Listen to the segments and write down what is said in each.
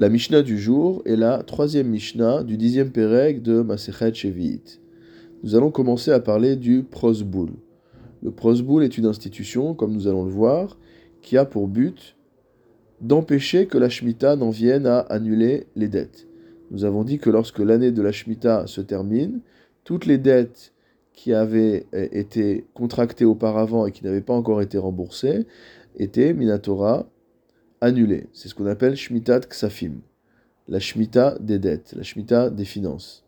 La Mishnah du jour est la troisième Mishnah du dixième Péreg de Masechet Shevi'it. Nous allons commencer à parler du prosboul. Le prosboul est une institution, comme nous allons le voir, qui a pour but d'empêcher que la Shemitah n'en vienne à annuler les dettes. Nous avons dit que lorsque l'année de la Shemitah se termine, toutes les dettes qui avaient eh, été contractées auparavant et qui n'avaient pas encore été remboursées étaient, Minatora, C'est ce qu'on appelle Shmitat Ksafim, la Shmita des dettes, la Shmita des finances.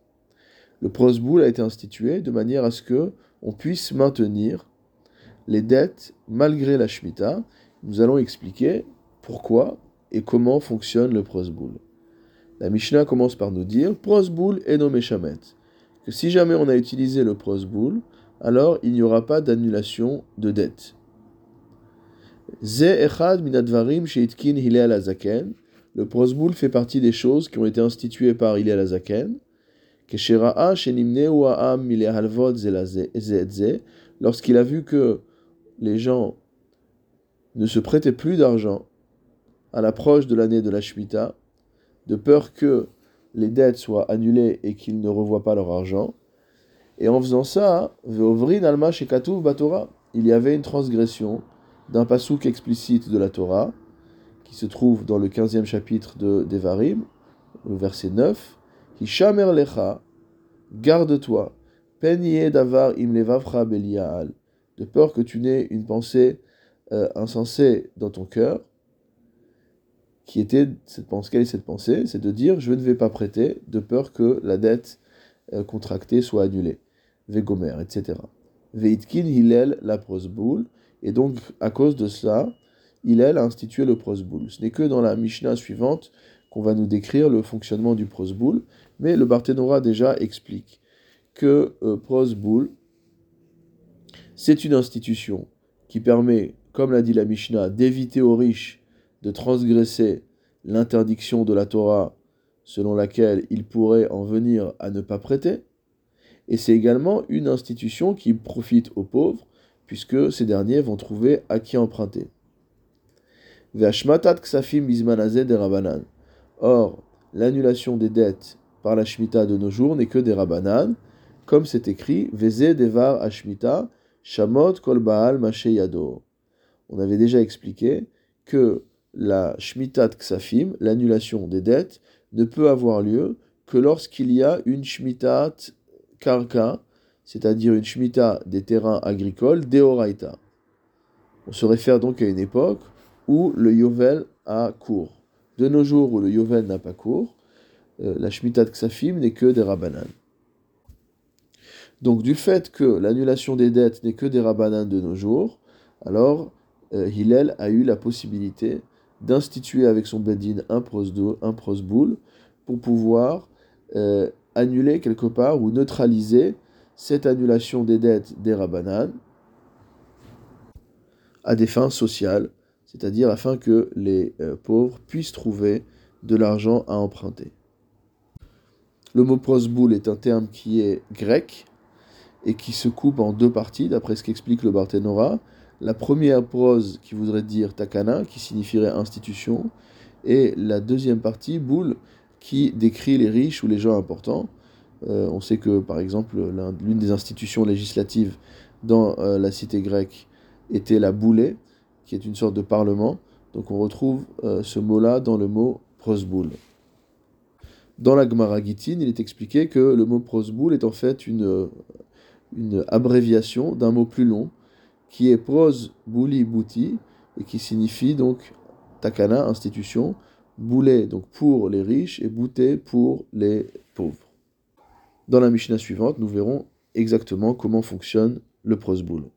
Le prosboul a été institué de manière à ce que on puisse maintenir les dettes malgré la Shmita. Nous allons expliquer pourquoi et comment fonctionne le prosboul. La Mishnah commence par nous dire prosboul et nommé shamet. Que si jamais on a utilisé le prosboul, alors il n'y aura pas d'annulation de dette. Le prosboul fait partie des choses qui ont été instituées par Hillel Azaken. Lorsqu'il a vu que les gens ne se prêtaient plus d'argent à l'approche de l'année de la Shemitah, de peur que les dettes soient annulées et qu'ils ne revoient pas leur argent. Et en faisant ça, il y avait une transgression d'un pasouk explicite de la Torah, qui se trouve dans le 15e chapitre de Devarim, au verset 9, Hishamer lecha, garde-toi, peniye davar im de peur que tu n'aies une pensée euh, insensée dans ton cœur, qui était cette pensée, quelle est cette pensée? C'est de dire je ne vais pas prêter, de peur que la dette euh, contractée soit annulée. Vegomer, etc. Veitkin Hillel la prosboul, et donc, à cause de cela, Hillel a institué le prosboul. Ce n'est que dans la Mishnah suivante qu'on va nous décrire le fonctionnement du prosboul, mais le Barthénora déjà explique que euh, prosboul, c'est une institution qui permet, comme l'a dit la Mishnah, d'éviter aux riches de transgresser l'interdiction de la Torah selon laquelle ils pourraient en venir à ne pas prêter. Et c'est également une institution qui profite aux pauvres puisque ces derniers vont trouver à qui emprunter. Or, l'annulation des dettes par la Shemitah de nos jours n'est que des Rabanan, comme c'est écrit devar ashmita, shamot kol baal yado. On avait déjà expliqué que la Shemitah Ksafim, l'annulation des dettes, ne peut avoir lieu que lorsqu'il y a une Shemitah Karka, c'est-à-dire une shmita des terrains agricoles, deoraita. On se réfère donc à une époque où le yovel a cours. De nos jours où le yovel n'a pas cours, euh, la shmita de ksafim n'est que des rabanan. Donc du fait que l'annulation des dettes n'est que des rabanan de nos jours, alors euh, Hillel a eu la possibilité d'instituer avec son bedin un prosboul pour pouvoir euh, annuler quelque part ou neutraliser cette annulation des dettes des Rabbanan à des fins sociales, c'est-à-dire afin que les euh, pauvres puissent trouver de l'argent à emprunter. Le mot prosboul est un terme qui est grec et qui se coupe en deux parties, d'après ce qu'explique le Barthénora. La première prose qui voudrait dire takana, qui signifierait institution, et la deuxième partie, boule, qui décrit les riches ou les gens importants. Euh, on sait que, par exemple, l'une des institutions législatives dans euh, la cité grecque était la boulée, qui est une sorte de parlement. Donc on retrouve euh, ce mot-là dans le mot prosboul. Dans la Gemara il est expliqué que le mot prosboul est en fait une, une abréviation d'un mot plus long, qui est pros bouli bouti, et qui signifie donc takana, institution, boulet donc pour les riches, et bouté pour les pauvres. Dans la Mishnah suivante, nous verrons exactement comment fonctionne le prosboul.